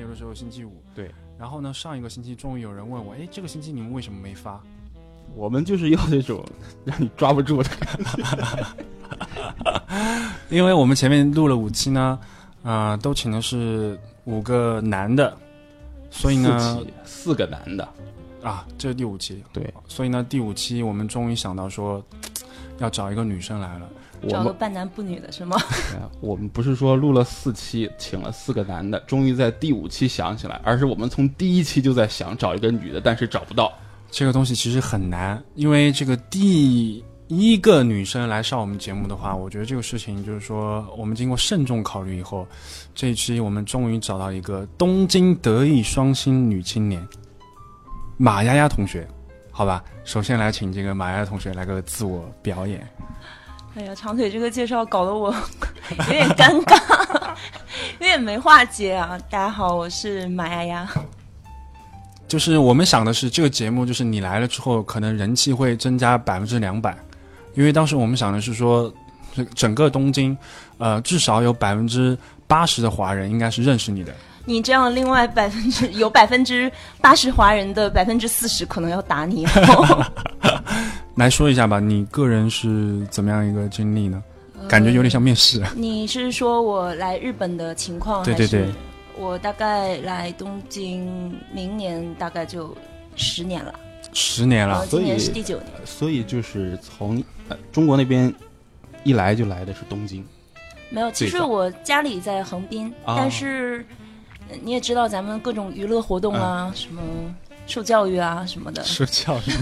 有的时候星期三，有的时候星期五。对。然后呢，上一个星期终于有人问我，哎，这个星期你们为什么没发？我们就是要这种 让你抓不住的。因为我们前面录了五期呢，啊，都请的是五个男的，所以呢，四个男的，啊，这是第五期。对，所以呢，第五期我们终于想到说，要找一个女生来了。找个半男不女的是吗？我们不是说录了四期，请了四个男的，终于在第五期想起来，而是我们从第一期就在想找一个女的，但是找不到。这个东西其实很难，因为这个第一个女生来上我们节目的话，我觉得这个事情就是说，我们经过慎重考虑以后，这一期我们终于找到一个东京德艺双馨女青年马丫丫同学，好吧？首先来请这个马丫丫同学来个自我表演。哎呀，长腿这个介绍搞得我 有点尴尬，有点没话接啊！大家好，我是马丫丫。就是我们想的是，这个节目就是你来了之后，可能人气会增加百分之两百，因为当时我们想的是说，整个东京，呃，至少有百分之八十的华人应该是认识你的。你这样，另外百分之有百分之八十华人的百分之四十可能要打你。来说一下吧，你个人是怎么样一个经历呢？感觉有点像面试。你是说我来日本的情况？对对对，我大概来东京，明年大概就十年了。十年了，今年是第九年。所以就是从中国那边一来就来的是东京。没有，其实我家里在横滨，但是你也知道咱们各种娱乐活动啊，什么。受教育啊什么的，受教育，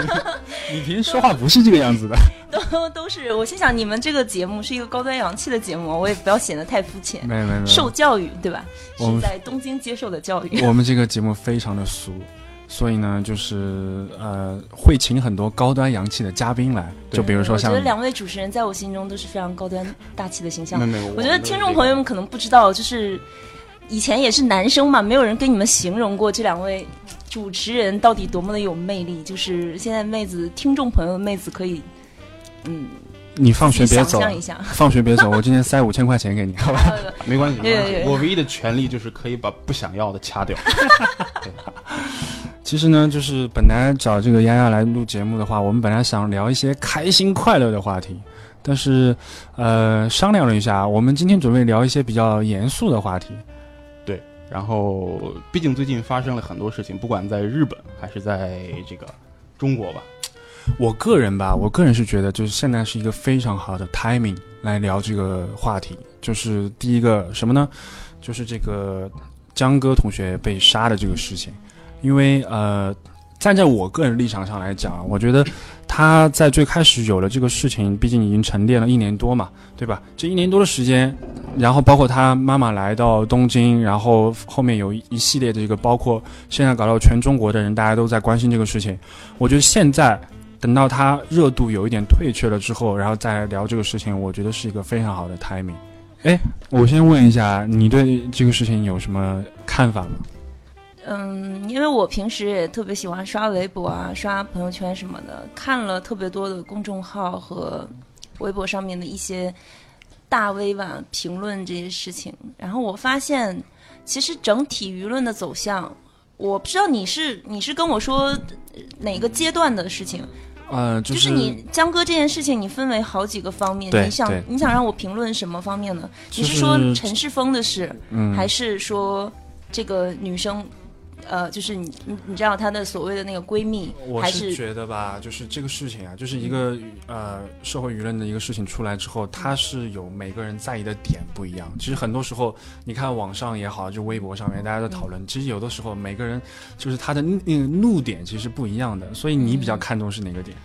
你平时说话不是这个样子的，都都是。我心想，你们这个节目是一个高端洋气的节目，我也不要显得太肤浅。没有没有，受教育对吧？是在东京接受的教育。我们这个 节目非常的俗，所以呢，就是呃，会请很多高端洋气的嘉宾来，就比如说像。我觉得两位主持人在我心中都是非常高端大气的形象。没有没有，我觉得听众朋友们可能不知道，就是以前也是男生嘛，没有人跟你们形容过这两位。主持人到底多么的有魅力？就是现在妹子听众朋友的妹子可以，嗯，你放学别走，想象一下，放学别走，我今天塞五千块钱给你，好吧？没关系，没关系。我唯一的权利就是可以把不想要的掐掉。其实呢，就是本来找这个丫丫来录节目的话，我们本来想聊一些开心快乐的话题，但是呃，商量了一下，我们今天准备聊一些比较严肃的话题。然后，毕竟最近发生了很多事情，不管在日本还是在这个中国吧。我个人吧，我个人是觉得，就是现在是一个非常好的 timing 来聊这个话题。就是第一个什么呢？就是这个江歌同学被杀的这个事情，因为呃。站在我个人立场上来讲，我觉得他在最开始有了这个事情，毕竟已经沉淀了一年多嘛，对吧？这一年多的时间，然后包括他妈妈来到东京，然后后面有一系列的这个，包括现在搞到全中国的人，大家都在关心这个事情。我觉得现在等到他热度有一点退却了之后，然后再聊这个事情，我觉得是一个非常好的 timing。哎，我先问一下，你对这个事情有什么看法吗？嗯，因为我平时也特别喜欢刷微博啊，刷朋友圈什么的，看了特别多的公众号和微博上面的一些大 V 吧评论这些事情，然后我发现，其实整体舆论的走向，我不知道你是你是跟我说哪个阶段的事情，呃，就是你江哥这件事情，你分为好几个方面，你想你想让我评论什么方面呢？你是说陈世峰的事，还是说这个女生？呃，就是你你你知道她的所谓的那个闺蜜，我是觉得吧，就是这个事情啊，就是一个呃社会舆论的一个事情出来之后，它是有每个人在意的点不一样。其实很多时候，你看网上也好，就微博上面大家在讨论，其实有的时候每个人就是他的那个怒点其实不一样的。所以你比较看重是哪个点？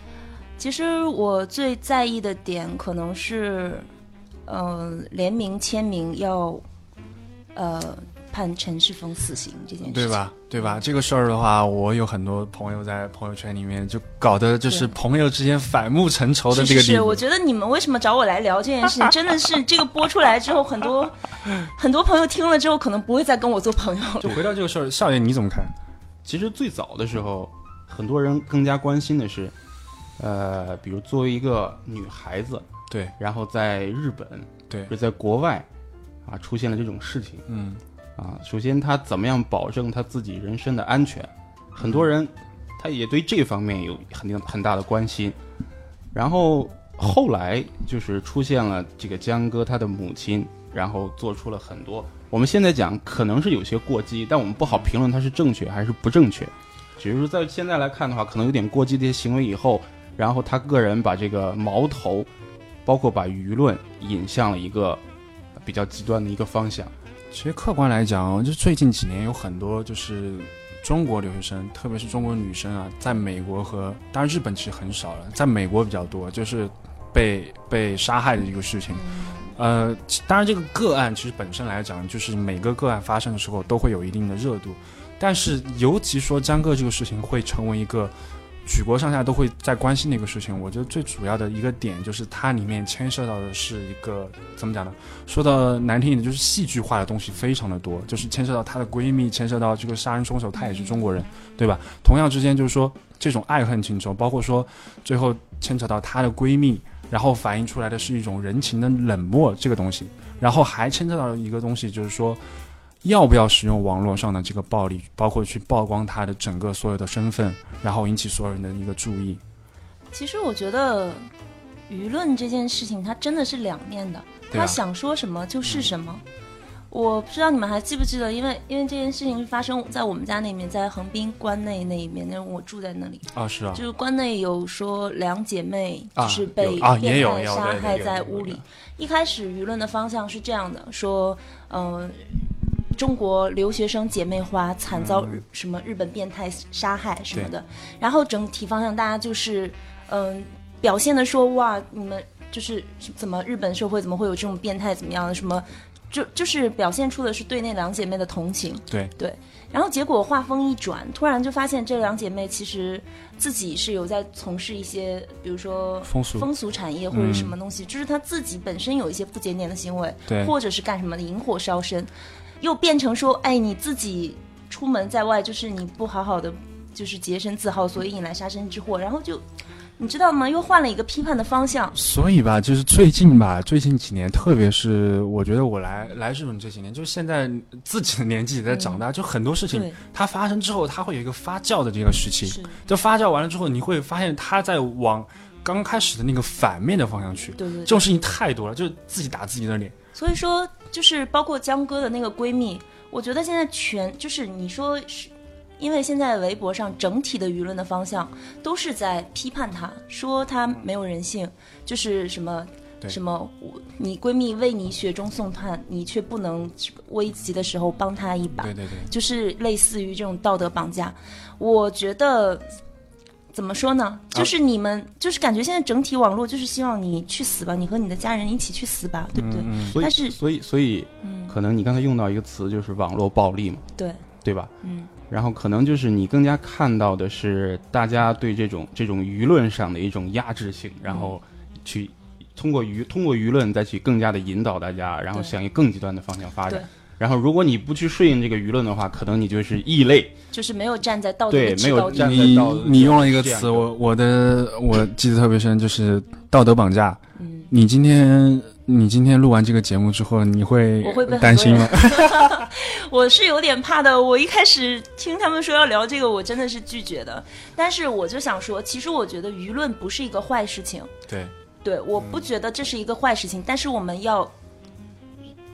其实我最在意的点可能是，呃，联名签名要，呃。判陈世峰死刑这件事，对吧？对吧？这个事儿的话，我有很多朋友在朋友圈里面就搞得就是朋友之间反目成仇的这个地步。是，我觉得你们为什么找我来聊这件事情，真的是这个播出来之后，很多 很多朋友听了之后，可能不会再跟我做朋友了。就回到这个事儿，少爷你怎么看？其实最早的时候，很多人更加关心的是，呃，比如作为一个女孩子，对，然后在日本，对，就在国外，啊，出现了这种事情，嗯。啊。首先，他怎么样保证他自己人身的安全？很多人他也对这方面有很定很大的关心。然后后来就是出现了这个江哥他的母亲，然后做出了很多。我们现在讲可能是有些过激，但我们不好评论他是正确还是不正确。只是说在现在来看的话，可能有点过激的一些行为以后，然后他个人把这个矛头，包括把舆论引向了一个比较极端的一个方向。其实客观来讲，就最近几年有很多就是中国留学生，特别是中国女生啊，在美国和当然日本其实很少了，在美国比较多，就是被被杀害的一个事情。呃，当然这个个案其实本身来讲，就是每个个案发生的时候都会有一定的热度，但是尤其说江哥这个事情会成为一个举国上下都会在关心的一个事情。我觉得最主要的一个点就是它里面牵涉到的是一个怎么讲呢？说的难听一点，就是戏剧化的东西非常的多，就是牵涉到她的闺蜜，牵涉到这个杀人凶手他也是中国人，对吧？同样之间就是说这种爱恨情仇，包括说最后牵扯到她的闺蜜。然后反映出来的是一种人情的冷漠这个东西，然后还牵扯到一个东西，就是说，要不要使用网络上的这个暴力，包括去曝光他的整个所有的身份，然后引起所有人的一个注意。其实我觉得，舆论这件事情它真的是两面的，他想说什么就是什么。我不知道你们还记不记得，因为因为这件事情是发生在我们家那面，在横滨关内那一面，那我住在那里。啊，是啊，就是关内有说两姐妹啊就是被有啊也变态有杀害在屋里。一开始舆论的方向是这样的，说，嗯、中国留学生姐妹花惨遭嗯。日、什么日本变态杀害什么的，然后整体方向大家就是，嗯、表现的说哇，你们就是怎么日本社会怎么会有这种变态怎么样的什么。就就是表现出的是对那两姐妹的同情，对。对，然后结果话锋一转，突然就发现这两姐妹其实自己是有在从事一些，比如说风俗。风俗产业或者什么东西，就是她自己本身有一些不检点的行为，对。或者是干什么的引火烧身，又变成说，哎，你自己出门在外，就是你不好好的，就是洁身自好，所以引来杀身之祸，然后就。你知道吗？又换了一个批判的方向。所以吧，就是最近吧，最近几年，特别是我觉得我来来日本这几年，就是现在自己的年纪也在长大，就很多事情，它发生之后，它会有一个发酵的这个时期。就发酵完了之后，你会发现它在往刚开始的那个反面的方向去。对对对这种事情太多了，就是自己打自己的脸。所以说，就是包括江哥的那个闺蜜，我觉得现在全就是你说是，因为现在微博上整体的舆论的方向都是在批判她，说她没有人性，就是什么。什么？我你闺蜜为你雪中送炭，你却不能危急的时候帮她一把，对对对，就是类似于这种道德绑架。我觉得怎么说呢？就是你们，就是感觉现在整体网络就是希望你去死吧，你和你的家人一起去死吧，对不对？嗯所以但是所以所以嗯，可能你刚才用到一个词就是网络暴力嘛，对，对吧？嗯。然后可能就是你更加看到的是大家对这种这种舆论上的一种压制性，然后去通过舆通过舆论再去更加的引导大家，然后向一个更极端的方向发展对。然后如果你不去顺应这个舆论的话，可能你就是异类。就是没有站在道德的对没有。你站在道德你用了一个词，我我的我记得特别深，就是道德绑架。嗯，你今天你今天录完这个节目之后，你会担心吗？我是有点怕的。我一开始听他们说要聊这个，我真的是拒绝的。但是我就想说，其实我觉得舆论不是一个坏事情，对，对，我不觉得这是一个坏事情。但是我们要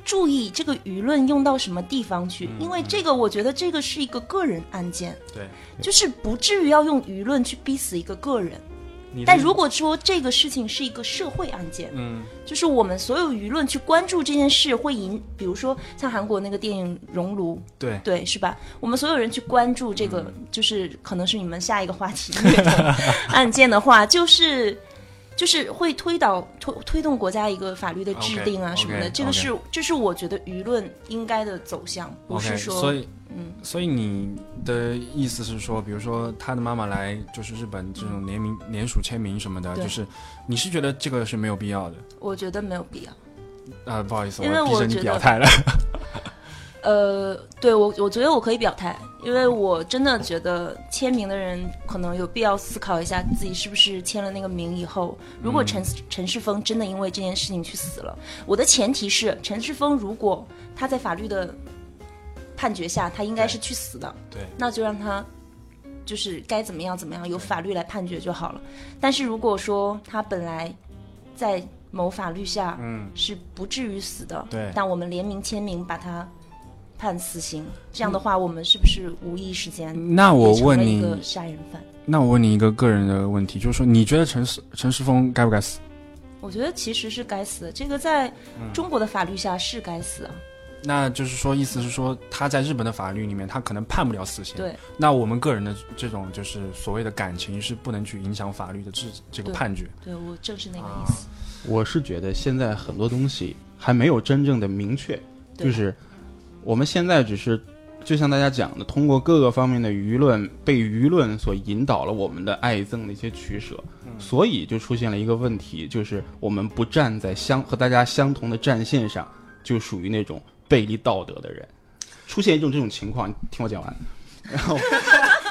注意这个舆论用到什么地方去，因为这个我觉得这个是一个个人案件，对，就是不至于要用舆论去逼死一个个人。但如果说这个事情是一个社会案件，嗯，就是我们所有舆论去关注这件事，会引，比如说像韩国那个电影《熔炉》，对。对，是吧？我们所有人去关注这个，嗯。就是可能是你们下一个话题 案件的话，就是就是会推导推推动国家一个法律的制定啊什么的。这个是这是我觉得舆论应该的走向，不是说所以嗯，所以你的意思是说，比如说他的妈妈来就是日本这种联名联署签名什么的，就是你是觉得这个是没有必要的我觉得没有必要。啊、不好意思，因为逼着你我表态了。呃，对我，我觉得我可以表态，因为我真的觉得签名的人可能有必要思考一下自己是不是签了那个名以后，如果陈、陈世峰真的因为这件事情去死了，我的前提是陈世峰如果他在法律的判决下，他应该是去死的，对，那就让他就是该怎么样怎么样，由法律来判决就好了。但是如果说他本来在某法律下嗯，是不至于死的，对。但我们联名签名把他判死刑，这样的话，我们是不是无意之间那我问你，一个杀人犯？那我问你一个个人的问题，就是说，你觉得陈世陈世峰该不该死？我觉得其实是该死的，这个在嗯中国的法律下是该死啊。那就是说，意思是说，他在日本的法律里面，他可能判不了死刑。对，那我们个人的这种就是所谓的感情是不能去影响法律的这这个判决。对我正是那个啊意思。我是觉得现在很多东西还没有真正的明确，就是我们现在只是就像大家讲的，通过各个方面的舆论被舆论所引导了我们的爱憎的一些取舍，所以就出现了一个问题，就是我们不站在相和大家相同的战线上，就属于那种背离道德的人，出现一种这种情况。你听我讲完，然后。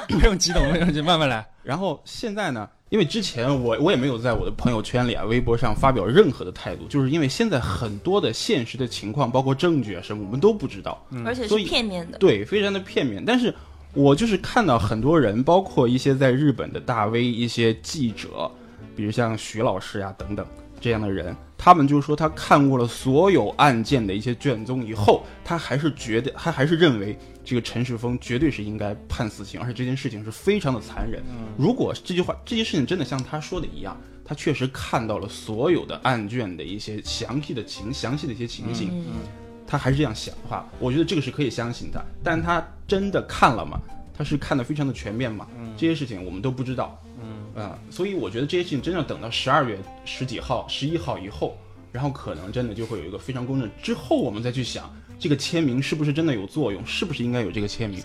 不用激动，不用激动，慢慢来。然后现在呢，因为之前我我也没有在我的朋友圈里啊、微博上发表任何的态度，就是因为现在很多的现实的情况，包括证据啊什么，我们都不知道，而且是所以片面的。对，非常的片面。但是我就是看到很多人，包括一些在日本的大 V、一些记者，比如像徐老师呀、等等这样的人，他们就是说他看过了所有案件的一些卷宗以后，他还是觉得他还是认为这个陈世峰绝对是应该判死刑，而且这件事情是非常的残忍。如果这句话这件事情真的像他说的一样，他确实看到了所有的案卷的一些详细的情详细的一些情形，嗯，他还是这样想的话，我觉得这个是可以相信的。但他真的看了吗？他是看的非常的全面吗？这些事情我们都不知道。嗯啊、所以我觉得这些事情真的等到十二月十几号、十一号以后，然后可能真的就会有一个非常公正。之后我们再去想这个签名是不是真的有作用，是不是应该有这个签名？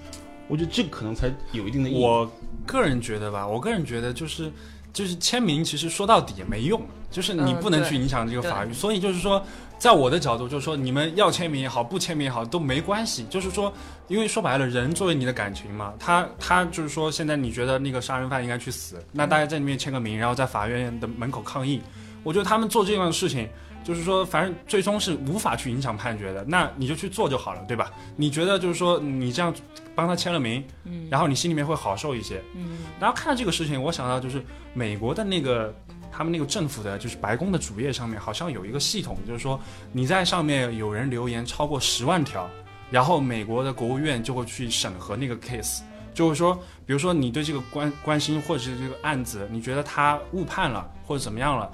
我觉得这个可能才有一定的意义。我个人觉得吧，我个人觉得就是就是签名，其实说到底也没用，就是你不能去影响这个法律。所以就是说，在我的角度，就是说你们要签名也好，不签名也好都没关系。就是说，因为说白了，人作为你的感情嘛，他他就是说，现在你觉得那个杀人犯应该去死，那大家在里面签个名，然后在法院的门口抗议。我觉得他们做这样的事情。就是说，反正最终是无法去影响判决的，那你就去做就好了，对吧？你觉得就是说，你这样帮他签了名，嗯然后你心里面会好受一些。嗯然后看到这个事情，我想到就是美国的那个他们那个政府的，就是白宫的主页上面好像有一个系统，就是说你在上面有人留言超过十万条，然后美国的国务院就会去审核那个 case，就是说，比如说你对这个关关心或者是这个案子，你觉得他误判了或者怎么样了。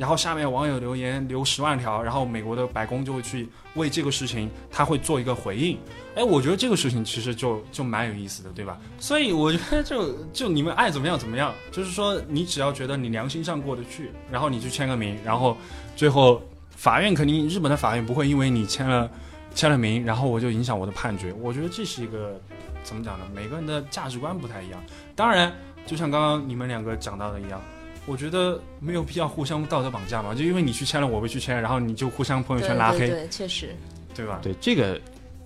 然后下面网友留言留十万条，然后美国的白宫就会去为这个事情，他会做一个回应。哎，我觉得这个事情其实就就蛮有意思的，对吧？所以我觉得就就你们爱怎么样怎么样，就是说你只要觉得你良心上过得去，然后你去签个名，然后最后法院肯定日本的法院不会因为你签了签了名，然后我就影响我的判决。我觉得这是一个怎么讲呢？每个人的价值观不太一样。当然，就像刚刚你们两个讲到的一样。我觉得没有必要互相道德绑架嘛，就因为你去签了，我不去签，然后你就互相朋友圈拉黑，对对对，确实，对吧？对这个，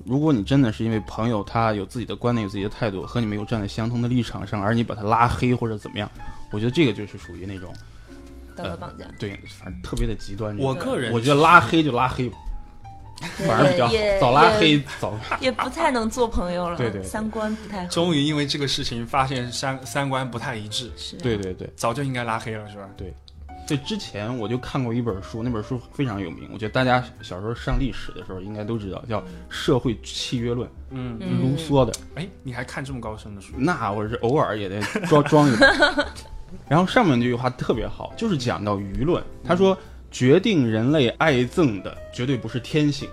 如果你真的是因为朋友他有自己的观点、有自己的态度，和你没有站在相同的立场上，而你把他拉黑或者怎么样，我觉得这个就是属于那种道德绑架，对，反正特别的极端。我个人我觉得拉黑就拉黑吧，反而比较好也，早拉黑早。也不太能做朋友了，对对对三观不太好。终于因为这个事情发现三三观不太一致，是，对对对早就应该拉黑了，是吧？对，对之前我就看过一本书，那本书非常有名，我觉得大家小时候上历史的时候应该都知道，叫《社会契约论》，嗯，嗯卢梭的。哎，你还看这么高深的书？那我是偶尔也得装装一本。然后上面这句话特别好，就是讲到舆论。他说，决定人类爱憎的绝对不是天性，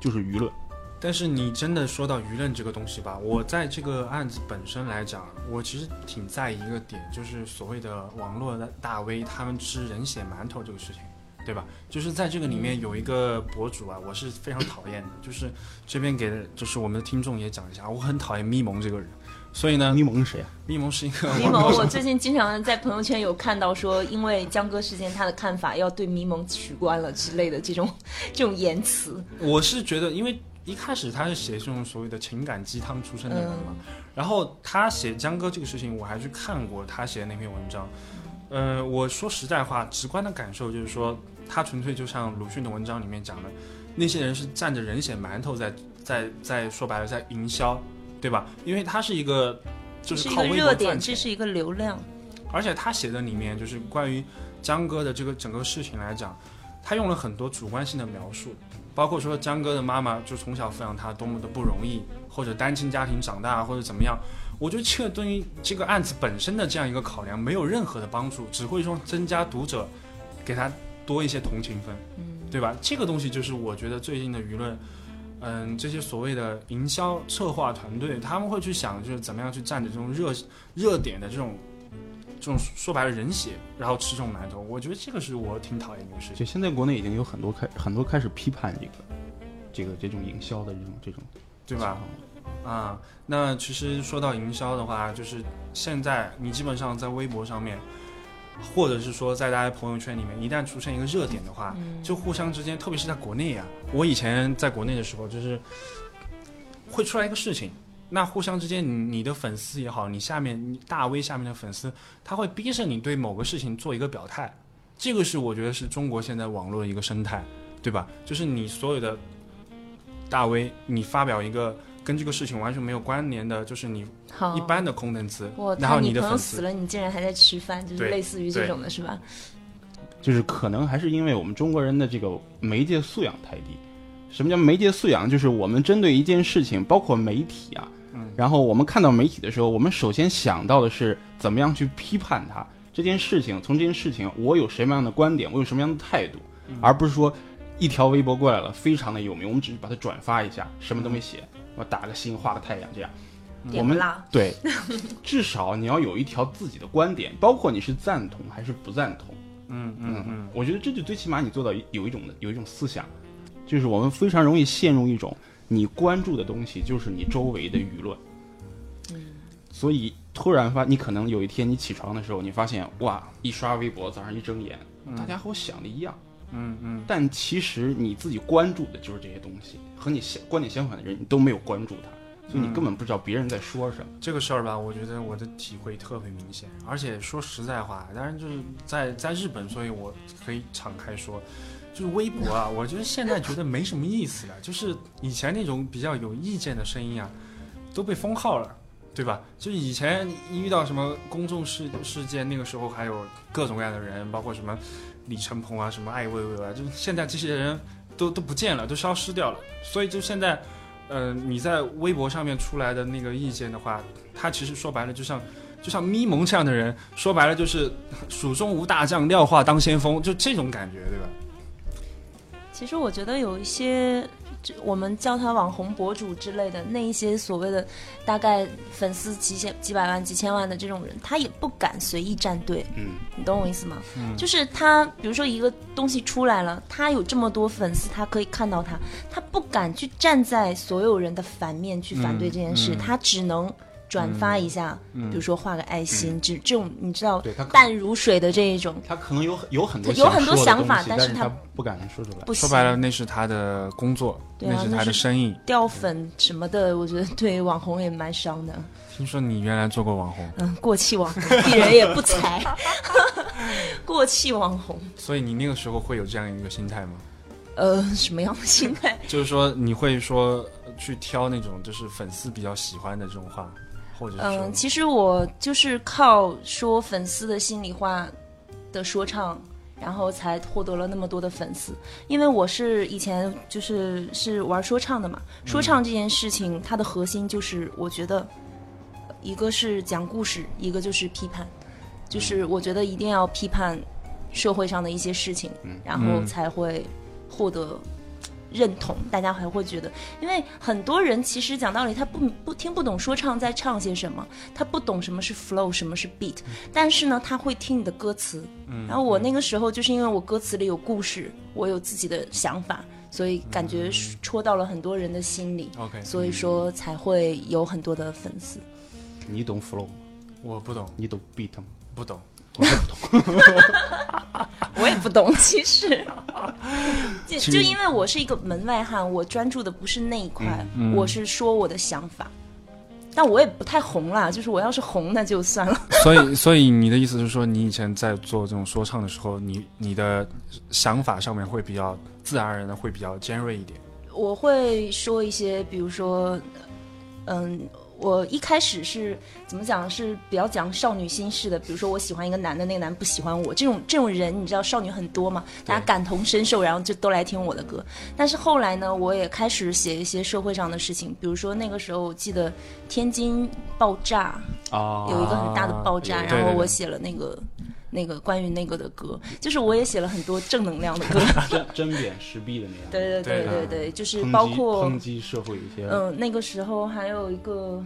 就是舆论。但是你真的说到舆论这个东西吧，我在这个案子本身来讲，我其实挺在意一个点，就是所谓的网络的大 V 他们吃人血馒头这个事情，对吧？就是在这个里面有一个博主啊，我是非常讨厌的，就是这边给就是我们的听众也讲一下，我很讨厌咪蒙这个人，所以呢，咪蒙是谁啊？咪蒙是一个咪蒙，我最近经常在朋友圈有看到说，因为江歌事件，他的看法要对咪蒙取关了之类的这种 这种言辞。我是觉得，因为一开始他是写这种所谓的情感鸡汤出身的人嘛，然后他写江歌这个事情，我还去看过他写的那篇文章。呃，我说实在话，直观的感受就是说，他纯粹就像鲁迅的文章里面讲的，那些人是蘸着人血馒头在在在说白了在营销，对吧？因为它是一个就这是一个靠微博热点，赚钱，这是一个流量。而且他写的里面就是关于江哥的这个整个事情来讲，他用了很多主观性的描述，包括说江哥的妈妈就从小抚养他多么的不容易，或者单亲家庭长大，或者怎么样。我觉得这对于这个案子本身的这样一个考量没有任何的帮助，只会说增加读者给他多一些同情分，嗯，对吧？这个东西就是我觉得最近的舆论。嗯，这些所谓的营销策划团队，他们会去想，就是怎么样去占着这种热热点的这种这种说白了人血，然后吃这种馒头。我觉得这个是我挺讨厌的一个事情。就现在国内已经有很多开很多开始批判这个这个这种营销的这种这种对吧？啊，那其实说到营销的话，就是现在你基本上在微博上面，或者是说在大家朋友圈里面，一旦出现一个热点的话，嗯就互相之间，特别是在国内啊、我以前在国内的时候，就是会出来一个事情，那互相之间你，你的粉丝也好，你下面你大 V 下面的粉丝，他会逼着你对某个事情做一个表态，这个是我觉得是中国现在网络的一个生态，对吧？就是你所有的大 V，你发表一个跟这个事情完全没有关联的，就是你，一般的空灯词，我然后你你的粉丝，朋友死了，你竟然还在吃饭，就是类似于这种的是吧？就是可能还是因为我们中国人的这个媒介素养太低。什么叫媒介素养？就是我们针对一件事情，包括媒体啊，嗯然后我们看到媒体的时候，我们首先想到的是怎么样去批判它这件事情。从这件事情，我有什么样的观点，我有什么样的态度，而不是说一条微博过来了，非常的有名，我们只是把它转发一下，什么都没写，我打个心，画个太阳，这样。我们拉，对，至少你要有一条自己的观点，包括你是赞同还是不赞同。嗯嗯嗯，我觉得这就最起码你做到有一种的有一种思想，就是我们非常容易陷入一种你关注的东西就是你周围的舆论，嗯，所以突然发，你可能有一天你起床的时候，你发现哇，一刷微博，早上一睁眼，大家和我想的一样，嗯嗯，但其实你自己关注的就是这些东西，和你相观点相反的人你都没有关注他，所以你根本不知道别人在说什么。这个事儿吧，我觉得我的体会特别明显，而且说实在话，当然就是在在日本，所以我可以敞开说，就是微博啊，我觉得现在觉得没什么意思了，就是以前那种比较有意见的声音啊，都被封号了。对吧？就是以前一遇到什么公众事事件，那个时候还有各种各样的人，包括什么李承鹏啊，什么艾薇薇啊，就是现在这些人都都不见了，都消失掉了。所以就现在，呃，你在微博上面出来的那个意见的话，他其实说白了，就像就像咪蒙这样的人，说白了就是 蜀中无大将，廖化当先锋，就这种感觉，对吧？其实我觉得有一些，这我们叫他网红博主之类的，那一些所谓的大概粉丝几千、几百万、几千万的这种人，他也不敢随意站队，嗯，你懂我意思吗？嗯。就是他，比如说一个东西出来了，他有这么多粉丝，他可以看到他，他不敢去站在所有人的反面去反对这件事，嗯嗯。他只能转发一下，嗯比如说画个爱心，这这种你知道对他可淡如水的这一种，他可能有有很多有很多想法但但是他他不敢说出来。不说白了，那是他的工作，对啊那是他的生意。掉粉什么的，我觉得对网红也蛮伤的。听说你原来做过网红，嗯，过气网红，鄙人也不才。过气网红，所以你那个时候会有这样一个心态吗？呃，什么样的心态？就是说你会说呃去挑那种就是粉丝比较喜欢的这种话，或者嗯，其实我就是靠说粉丝的心里话的说唱，然后才获得了那么多的粉丝。因为我是以前就是是玩说唱的嘛，说唱这件事情它的核心就是我觉得一个是讲故事，一个就是批判，就是我觉得一定要批判社会上的一些事情，然后嗯。才会获得认同，大家还会觉得，因为很多人其实讲道理，他不不听不懂说唱在唱些什么，他不懂什么是 flow，什么是 beat，但是呢，他会听你的歌词。嗯然后我那个时候就是因为我歌词里有故事，我有自己的想法，所以感觉戳到了很多人的心里，OK，所以说才会有很多的粉丝。你懂 flow，吗我不懂，你懂 beat 吗？不懂。我也不懂。我也不懂，其实，就就因为我是一个门外汉，我专注的不是那一块，嗯嗯我是说我的想法。但我也不太红啦，就是我要是红那就算了。所以，所以你的意思是说，你以前在做这种说唱的时候，你你的想法上面会比较自然而然的会比较尖锐一点。我会说一些，比如说，嗯，我一开始是怎么讲，是比较讲少女心事的。比如说，我喜欢一个男的，那个男的不喜欢我，这种这种人，你知道，少女很多嘛，大家感同身受，然后就都来听我的歌。但是后来呢，我也开始写一些社会上的事情，比如说那个时候，我记得天津爆炸啊，有一个很大的爆炸，然后我写了那个那个关于那个的歌，就是我也写了很多正能量的歌。针针砭时弊的那样，对对对对对对，就是包括抨击社会一些，嗯，那个时候还有一个，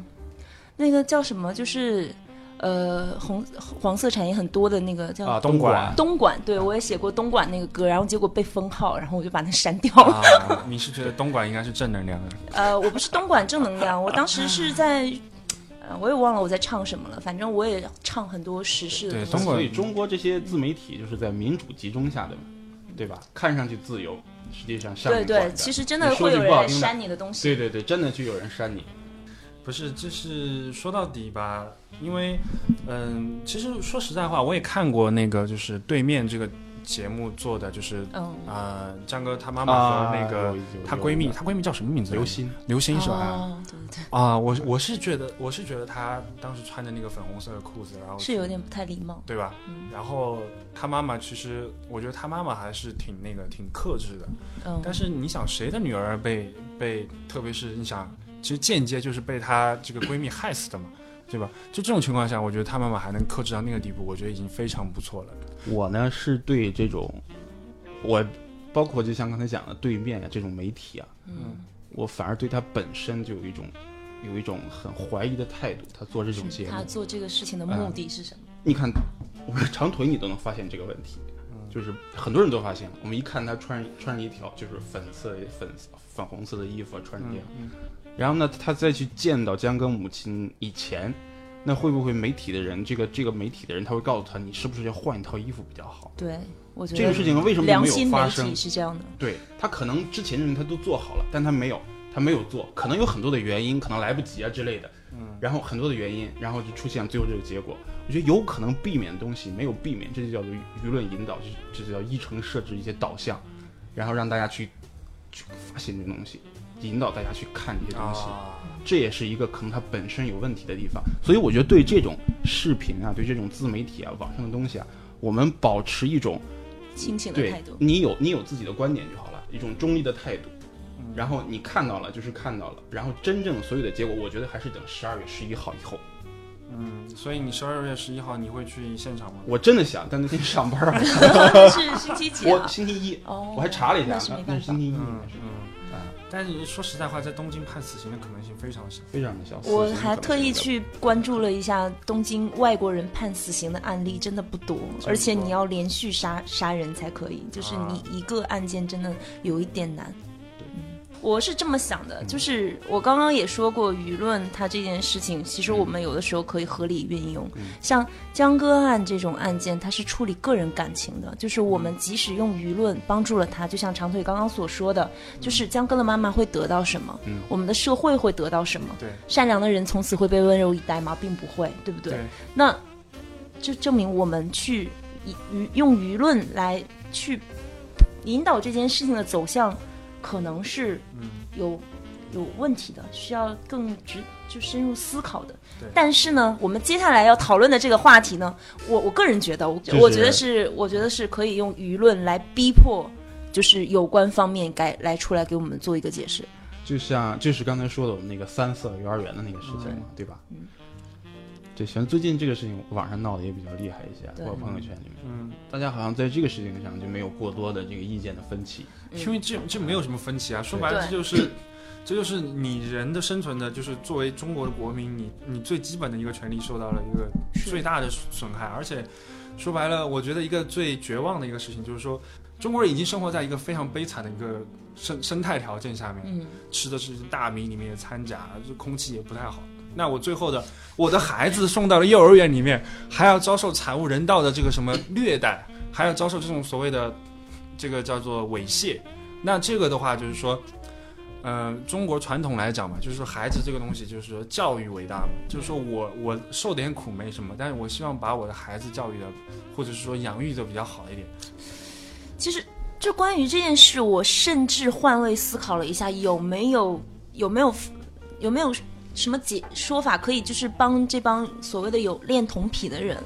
那个叫什么，就是呃红黄色产业很多的那个叫啊，东莞莞东莞，对我也写过东莞那个歌，然后结果被封号，然后我就把它删掉了。啊，你是觉得东莞应该是正能量的？呃，我不是东莞正能量，我当时是在。呃，我也忘了我在唱什么了，反正我也唱很多时事的东西。对所以中国这些自媒体就是在民主集中下的，对吧？看上去自由，实际上上对对，其实真的会有人删你的东西。对对对，真的就有人删你。不是，就是说到底吧，因为，嗯，其实说实在话，我也看过那个，就是对面这个节目做的，就是嗯，呃，江哥他妈妈和那个、她闺蜜，她闺蜜叫什么名字？刘星，刘星是吧？哦，对对对，啊，我我是觉得，我是觉得她当时穿着那个粉红色的裤子，然后是有点不太礼貌。对吧？嗯然后她妈妈其实，我觉得她妈妈还是挺那个挺克制的。嗯，但是你想，谁的女儿被被，特别是你想，其实间接就是被她这个闺蜜害死的嘛，对吧？就这种情况下，我觉得他妈妈还能克制到那个地步，我觉得已经非常不错了。我呢是对这种，我包括就像刚才讲的对面呀、这种媒体啊，嗯，我反而对他本身就有一种有一种很怀疑的态度。他做这种节目，他做这个事情的目的是什么？你看我长腿，你都能发现这个问题，就是很多人都发现了。我们一看他穿穿着一条就是粉色粉粉红色的衣服，穿着这样，嗯然后呢，他再去见到江歌母亲以前，那会不会媒体的人，这个这个媒体的人，他会告诉他，你是不是要换一套衣服比较好？对，我觉得这个事情为什么没有发生？是这样的。对他可能之前的人他都做好了，但他没有，他没有做，可能有很多的原因，可能来不及啊之类的。嗯，然后很多的原因，然后就出现最后这个结果。我觉得有可能避免的东西没有避免，这就叫做舆论引导，这这就叫依城设置一些导向，然后让大家去去发现这个东西，引导大家去看这些东西。啊，这也是一个可能它本身有问题的地方。所以我觉得对这种视频啊，对这种自媒体啊，网上的东西啊，我们保持一种清醒的对态度。你有你有自己的观点就好了，一种中立的态度。然后你看到了就是看到了，然后真正所有的结果，我觉得还是等十二月十一号以后。嗯，所以你十二月十一号你会去现场吗？我真的想，但那天上班啊，是星期几我啊？星期一，哦，我还查了一下，那是星。期一，应嗯该是嗯。啊，但是说实在话，在东京判死刑的可能性非常小。非常的小。我还特意去关注了一下东京外国人判死刑的案例，真的不多，而且你要连续杀杀人才可以，就是你一个案件真的有一点难。我是这么想的，就是我刚刚也说过，舆论它这件事情，其实我们有的时候可以合理运用。像江歌案这种案件，它是处理个人感情的，就是我们即使用舆论帮助了他，就像长腿刚刚所说的，就是江歌的妈妈会得到什么，嗯我们的社会会得到什么。对善良的人从此会被温柔以待吗？并不会，对不对？那就证明我们去以舆用舆论来去引导这件事情的走向，可能是嗯有有问题的，需要更直就深入思考的对。但是呢，我们接下来要讨论的这个话题呢，我我个人觉得，我、就是我觉得是我觉得是可以用舆论来逼迫。就是有关方面该来出来给我们做一个解释，就像就是刚才说的我们那个三色幼儿园的那个事情嘛，对吧？嗯。对，反正最近这个事情网上闹得也比较厉害一些，对包括朋友圈里面，嗯，大家好像在这个事情上就没有过多的这个意见的分歧。因为这这没有什么分歧啊，说白了这就是。这就是你人的生存的，就是作为中国的国民，你你最基本的一个权利受到了一个最大的损害，而且说白了，我觉得一个最绝望的一个事情就是说，中国人已经生活在一个非常悲惨的一个生生态条件下面，嗯，吃的是大米里面的掺假，这空气也不太好。那我最后的我的孩子送到了幼儿园里面，还要遭受惨无人道的这个什么虐待，还要遭受这种所谓的这个叫做猥亵。那这个的话就是说，呃，中国传统来讲嘛，就是说孩子这个东西就是说教育伟大嘛，就是说我我受点苦没什么，但是我希望把我的孩子教育的或者是说养育的比较好一点。其实就关于这件事，我甚至换位思考了一下，有没有有没有有没有什么解说法可以就是帮这帮所谓的有恋童癖的人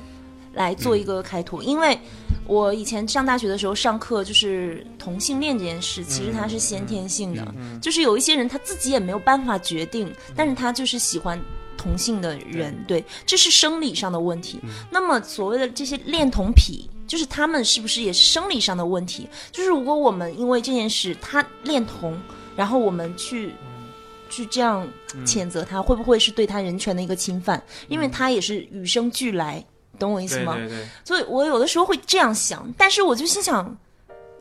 来做一个开拓？因为我以前上大学的时候上课，就是同性恋这件事，其实它是先天性的，就是有一些人他自己也没有办法决定，但是他就是喜欢。同性的人，对，这是生理上的问题。那么所谓的这些恋童癖，就是他们是不是也是生理上的问题？就是如果我们因为这件事他恋童，然后我们去去这样谴责他，会不会是对他人权的一个侵犯？因为他也是与生俱来，懂我意思吗？对对对。所以我有的时候会这样想，但是我就心想。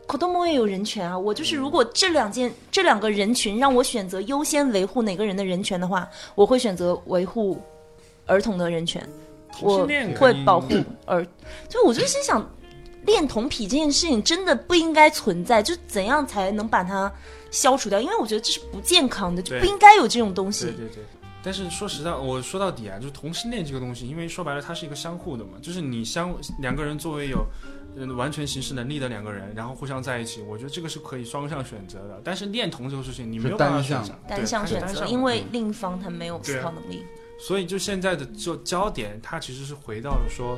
可多莫也有人权啊！我就是，如果这两件、这两个人群让我选择优先维护哪个人的人权的话，我会选择维护儿童的人权。我会保护儿，就我就心想，恋童癖这件事情真的不应该存在。就怎样才能把它消除掉？因为我觉得这是不健康的，就不应该有这种东西。对对对。但是说实在，我说到底啊，就是同性恋这个东西，因为说白了，它是一个相互的嘛，就是你相两个人作为有。完全行事能力的两个人，然后互相在一起，我觉得这个是可以双向选择的。但是恋童这个事情，你没有办法选择单向选择，因为另一方他没有思考能力。所以就现在的就焦点，它其实是回到了说，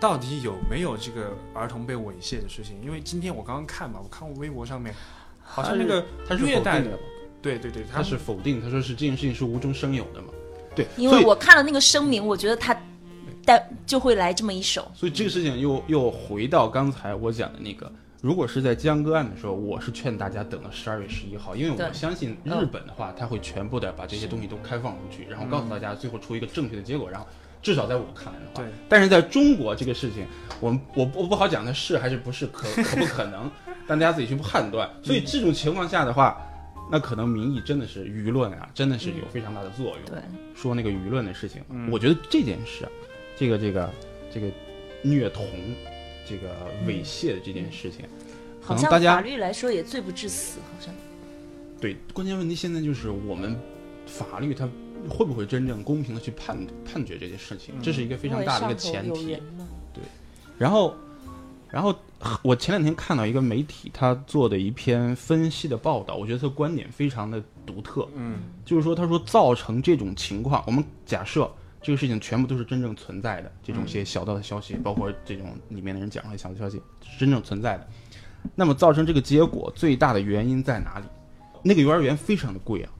到底有没有这个儿童被猥亵的事情？因为今天我刚刚看嘛，我看微博上面好像那个他是虐待的，对对对，他是否定，他说是这件事情是无中生有的嘛？对，因为我看了那个声明，我觉得他。但就会来这么一手，所以这个事情又又回到刚才我讲的那个，如果是在江歌案的时候，我是劝大家等到十二月十一号，因为我相信日本的话，他会全部的把这些东西都开放出去，然后告诉大家最后出一个正确的结果，然后至少在我看来的话，对。但是在中国这个事情，我们我我不好讲它是还是不是可 可不可能，但大家自己去判断。所以这种情况下的话，那可能民意真的是舆论啊，真的是有非常大的作用。对，说那个舆论的事情，我觉得这件事。这个这个这个虐童，这个猥亵的这件事情，好像法律来说也罪不至死，好像。对，关键问题现在就是我们法律它会不会真正公平的去判判决这件事情，这是一个非常大的一个前提。对，然后，然后我前两天看到一个媒体他做的一篇分析的报道，我觉得他观点非常的独特。嗯，就是说，他说造成这种情况，我们假设。这个事情全部都是真正存在的，这种些小道的消息，包括这种里面的人讲出来小道消息是真正存在的。那么造成这个结果最大的原因在哪里？那个幼儿园非常的贵啊，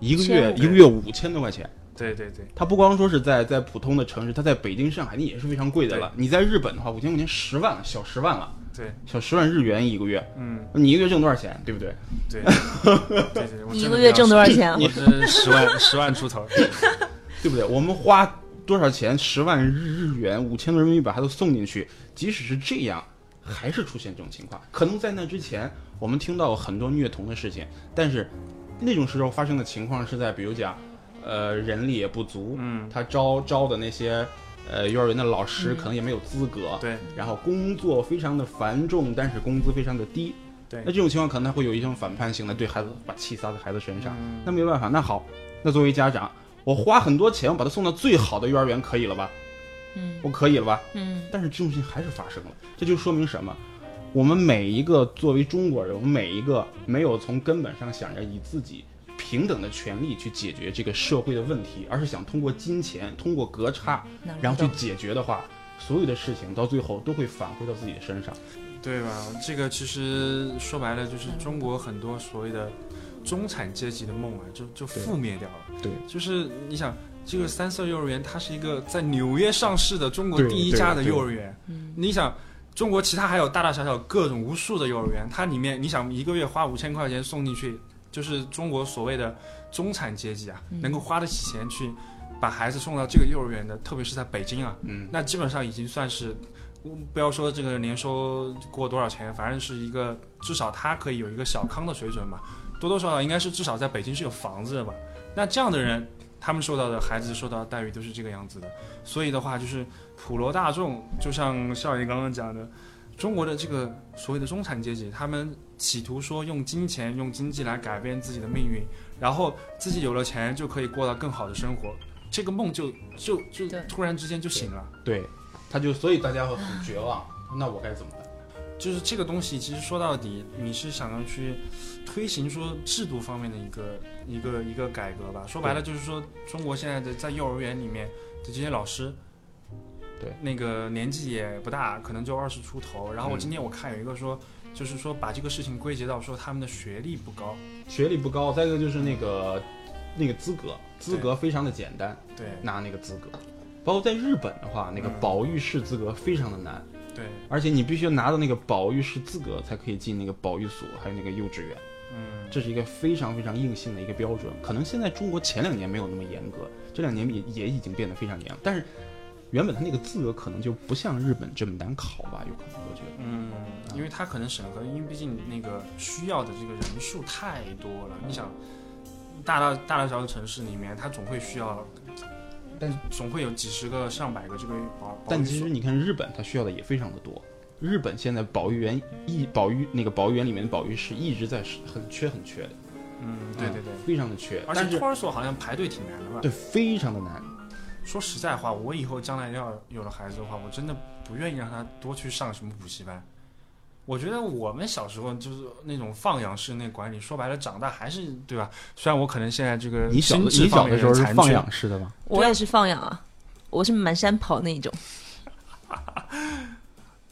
一个月一个月五千多块钱。对对对，它不光说是在在普通的城市，它在北京、上海那也是非常贵的了。你在日本的话，五千块钱十万了，小十万了。对，小十万日元一个月。嗯，你一个月挣多少钱？对不对？对对 对，你一个月挣多少钱？我是十万 十万出头。对不对？我们花多少钱？十万日日元，五千多人民币把它都送进去，即使是这样，还是出现这种情况。可能在那之前，我们听到很多虐童的事情，但是那种时候发生的情况是在，比如讲，呃，人力也不足，嗯，他招招的那些呃幼儿园的老师可能也没有资格，对，然后工作非常的繁重，但是工资非常的低，对，那这种情况可能他会有一种反叛性的对孩子把气撒在孩子身上，那没办法，那好，那作为家长。我花很多钱，我把他送到最好的幼儿园，可以了吧？嗯，我可以了吧？嗯。但是这种事情还是发生了，这就说明什么？我们每一个作为中国人，我们每一个没有从根本上想着以自己平等的权利去解决这个社会的问题，而是想通过金钱、通过隔差，然后去解决的话，所有的事情到最后都会返回到自己的身上，对吧？这个其实说白了就是中国很多所谓的。中产阶级的梦啊，就就覆灭掉了。对，就是你想，这个三色幼儿园，它是一个在纽约上市的中国第一家的幼儿园。嗯，你想，中国其他还有大大小小各种无数的幼儿园，它里面你想一个月花五千块钱送进去，就是中国所谓的中产阶级啊，能够花得起钱去把孩子送到这个幼儿园的，特别是在北京啊，嗯，那基本上已经算是，不要说这个年收过多少钱，反正是一个至少他可以有一个小康的水准吧。多多少少应该是至少在北京是有房子的吧？那这样的人，他们受到的孩子受到的待遇都是这个样子的。所以的话，就是普罗大众，就像少爷刚刚讲的，中国的这个所谓的中产阶级，他们企图说用金钱、用经济来改变自己的命运，然后自己有了钱就可以过到更好的生活，这个梦就就就突然之间就醒了。对，他就所以大家会很绝望。那我该怎么办？就是这个东西，其实说到底，你是想要去推行说制度方面的一个一个一个改革吧。说白了就是说，中国现在的在幼儿园里面的这些老师，对那个年纪也不大，可能就二十出头。然后我嗯今天我看有一个说，就是说把这个事情归结到说他们的学历不高，学历不高，再一个就是那个那个资格，资格非常的简单，对拿那个资格。包括在日本的话，那个嗯保育士资格非常的难，对，而且你必须要拿到那个保育师资格才可以进那个保育所，还有那个幼稚园。嗯，这是一个非常非常硬性的一个标准。可能现在中国前两年没有那么严格，这两年也也已经变得非常严。但是原本他那个资格可能就不像日本这么难考吧？有可能我觉得。嗯，因为他可能审核，因为毕竟那个需要的这个人数太多了。你想，大到大大小小的城市里面，他总会需要，但总会有几十个、上百个这个保保但其实你看日本，它需要的也非常的多。日本现在保育员一保育那个保育员里面的保育师一直在是很缺很缺的，嗯，对对对，非常的缺。而且托儿所好像排队挺难的吧？对，非常的难。说实在话，我以后将来要有了孩子的话，我真的不愿意让他多去上什么补习班。我觉得我们小时候就是那种放养式那管理，说白了，长大还是对吧？虽然我可能现在这个你小你小的时候是放养式的吗？我也是放养啊，我是满山跑那种。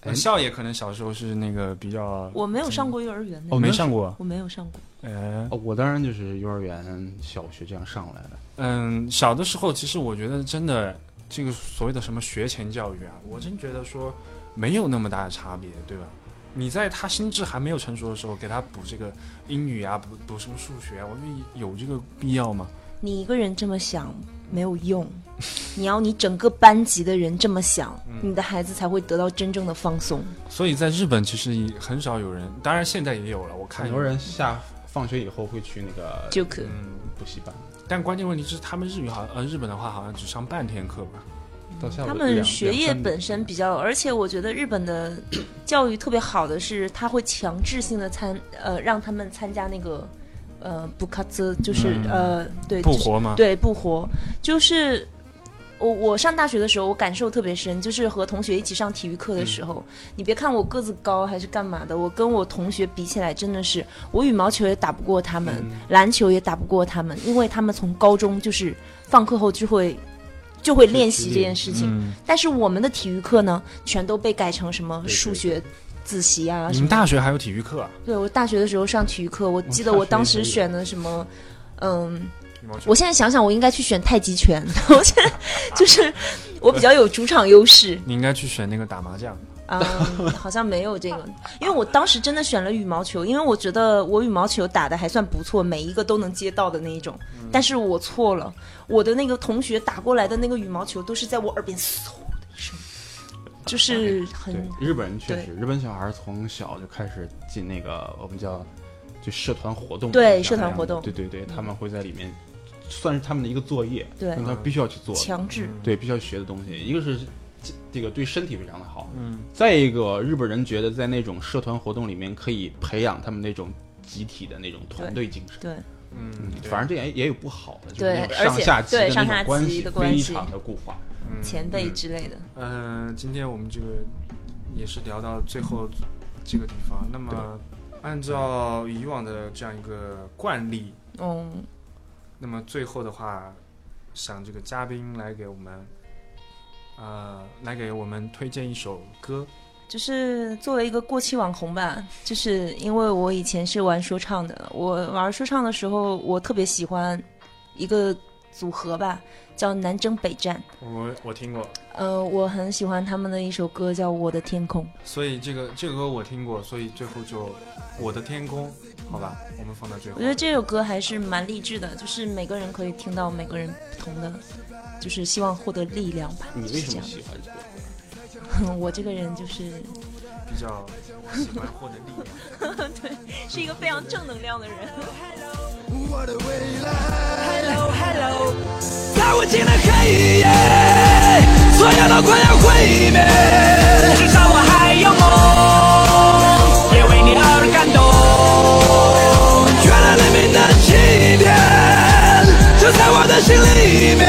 哎笑也可能小时候是那个比较，我没有上过幼儿园的，哦，没上过，我没有上过。哎，哦，我当然就是幼儿园、小学这样上来的。嗯，小的时候其实我觉得真的这个所谓的什么学前教育啊，我真觉得说没有那么大的差别，对吧？你在他心智还没有成熟的时候给他补这个英语啊，补补什么数学啊，我觉得有这个必要吗？你一个人这么想没有用，你要你整个班级的人这么想，你的孩子才会得到真正的放松。所以在日本其实也很少有人，当然现在也有了，我看很多人下放学以后会去那个就可嗯，补习班，但关键问题是他们日语好像呃日本的话好像只上半天课吧？到下午他们学业本身比较，而且我觉得日本的 教育特别好的是，他会强制性的参呃让他们参加那个呃不卡兹，就是、嗯呃对不活吗？对不活，就是我我上大学的时候，我感受特别深，就是和同学一起上体育课的时候，你别看我个子高还是干嘛的，我跟我同学比起来，真的是我羽毛球也打不过他们，篮球也打不过他们，因为他们从高中就是放课后就会就会练习这件事情，嗯，但是我们的体育课呢，全都被改成什么数学。自习啊，你们？大学还有体育课啊？对我大学的时候上体育课，我记得我当时选的什么，嗯，我现在想想，我应该去选太极拳。我现在就是我比较有主场优势，你应该去选那个打麻将。嗯，好像没有这个，因为我当时真的选了羽毛球，因为我觉得我羽毛球打的还算不错，每一个都能接到的那一种。但是我错了，我的那个同学打过来的那个羽毛球都是在我耳边嗖的一声，就是很对日本人确实，日本小孩从小就开始进那个我们叫就社团活动，对社团活动。对对对，他们会在里面算是他们的一个作业，对。他必须要去做，强制。对，必须要学的东西。一个是这这个对身体非常的好，嗯，再一个日本人觉得在那种社团活动里面可以培养他们那种集体的那种团队精神。对，嗯嗯，反正这也也有不好的，就是对那种上下级的那种关系的关非常的固化。嗯前辈之类的。嗯，今天我们这个也是聊到最后这个地方。那么，按照以往的这样一个惯例，嗯，那么最后的话，想这个嘉宾来给我们，呃，来给我们推荐一首歌。就是作为一个过气网红吧，就是因为我以前是玩说唱的，我玩说唱的时候，我特别喜欢一个组合吧，叫南征北战。我我听过，呃，我很喜欢他们的一首歌叫《我的天空》。所以这个这个歌我听过，所以最后就《我的天空》，好吧，我们放到最后我觉。得这首歌还是蛮励志的，就是每个人可以听到每个人不同的，就是希望获得力量吧。你为什么是这样喜欢这个？我这个人就是比较喜欢获得力量。对是一个非常正能量的人。我的未来。Hello Hello，在无尽的黑夜，所有都快要毁灭，至少我还有梦，也为你而感动。原来黎明的起点就在我的心里面，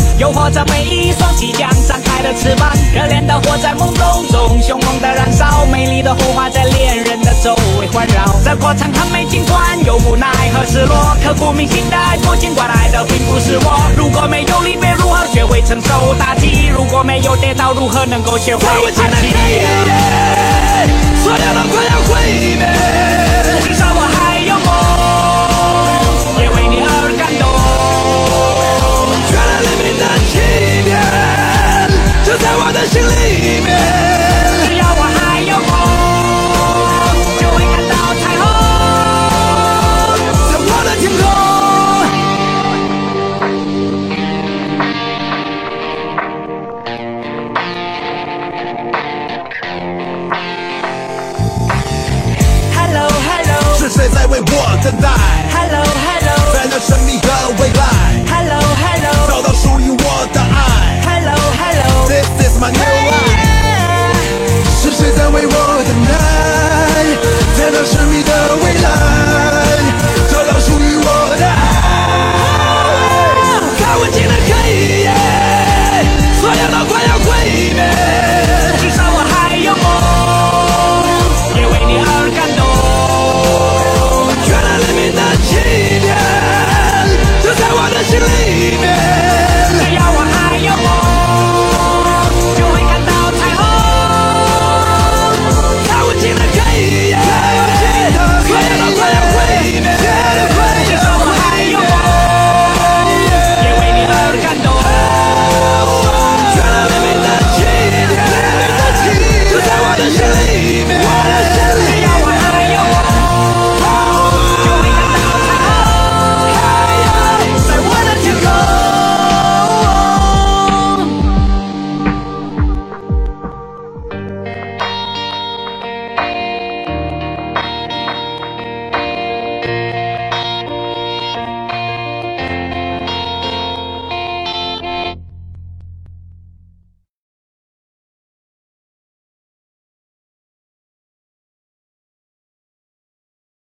诱惑着每一双即将展开的翅膀。热恋的火在懵懂中凶猛的燃烧，美丽的火花在恋人的周围环绕。这过程很美，尽管有无奈和失落，刻骨铭心的爱过，尽管爱的并不是我。如果没有离别，如何学会承受打击？如果没有跌倒，如何能够学会在无尽的爬起？所有的快要毁灭。就在我的心里面，只要我还有梦，就会看到彩虹，在我的天空。Hello，Hello，是谁在为我等待？Hello，Hello，在那神秘的未来。my love，是谁在为我等待？在那神秘的未来。